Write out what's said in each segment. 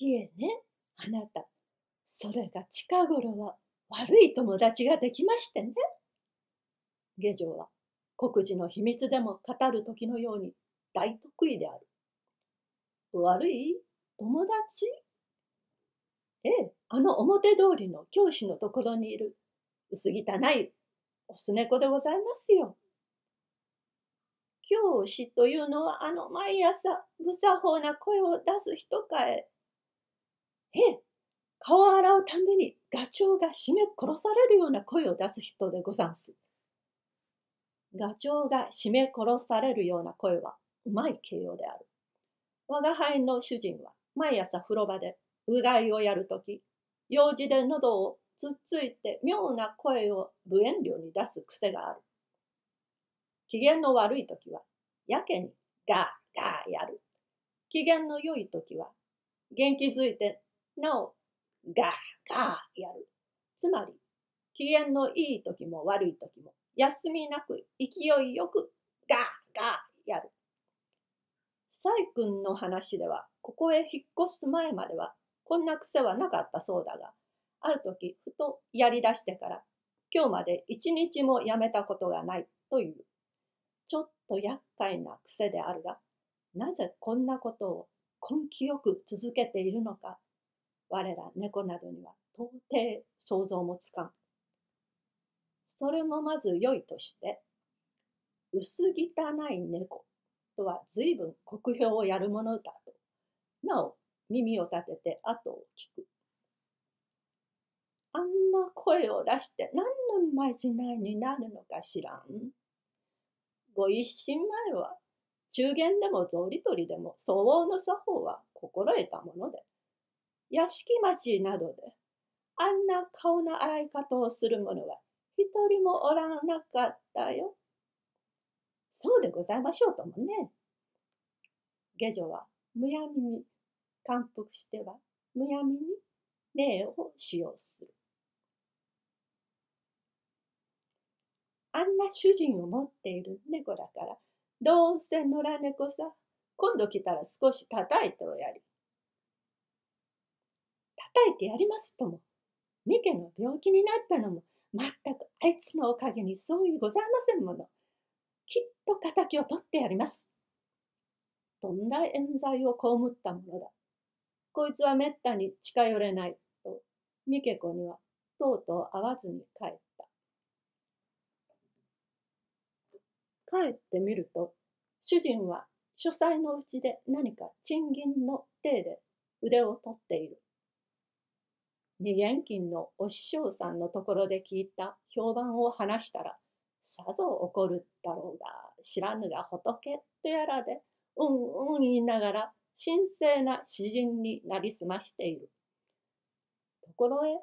いえね、あなた、それが近頃は悪い友達ができましてね。下女は国事の秘密でも語る時のように大得意である。悪い友達？ええ、あの表通りの教師のところにいる薄汚いオス猫でございますよ。教師というのはあの毎朝無作法な声を出す人かえ。ええ、顔を洗うたんびにガチョウが締め殺されるような声を出す人でござんす。ガチョウが締め殺されるような声はうまい形容である。我が輩の主人は毎朝風呂場でうがいをやるとき、用事で喉をつっついて妙な声を無遠慮に出す癖がある。機嫌の悪いときは、やけにガーガーやる。機嫌の良いときは、元気づいて、なお、ガーガーやる。つまり、機嫌のいいときも悪いときも、休みなく勢いよくガーガーやる。サイ君の話では、ここへ引っ越す前までは、こんな癖はなかったそうだが、ある時、ふとやり出してから、今日まで一日もやめたことがないという、ちょっと厄介な癖であるが、なぜこんなことを根気よく続けているのか、我ら猫などには到底想像もつかん。それもまず良いとして、薄汚い猫とは随分酷評をやるものだと、なお耳を立てて後を聞く。あんな声を出して何のまじないになるのか知らん。ご一心前は中元でも草履取りでも相応の作法は心得たもので、屋敷町などであんな顔の洗い方をする者は一人もおらなかったよ。そうでございましょうともね。下女はむやみに感服してはむやみに礼を使用する。あんな主人を持っている猫だから、どうせ野良猫さ、今度来たら少し叩いておやり。叩いてやりますとも、ミケの病気になったのも、全くあいつのおかげにそういうございませんもの。きっと敵を取ってやります。とんだ冤罪を被ったものだ。こいつはめったに近寄れないと、ミケ子にはとうとう会わずに帰った。帰ってみると、主人は書斎のうちで何か賃金の手で腕を取っている。二元金のお師匠さんのところで聞いた評判を話したら、さぞ怒るだろうが、知らぬが仏とやらで、うんうん言いながら、神聖な詩人になりすましている。ところへ、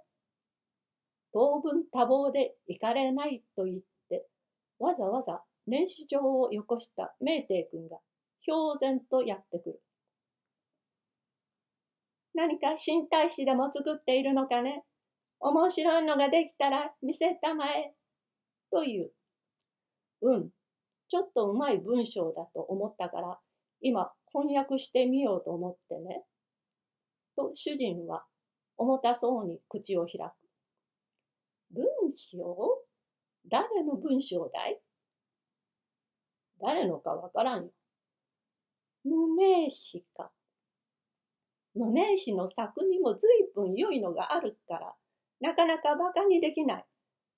当分多忙で行かれないと言って、わざわざ年始状をよこした明帝君が、氷然とやってくる。何か新大使でも作っているのかね面白いのができたら見せたまえ。という。うん。ちょっとうまい文章だと思ったから、今翻訳してみようと思ってね。と主人は重たそうに口を開く。文章？誰の文章だい？誰のかわからん。無名詞か。無名詞の作にも随分良いのがあるから、なかなか馬鹿にできない。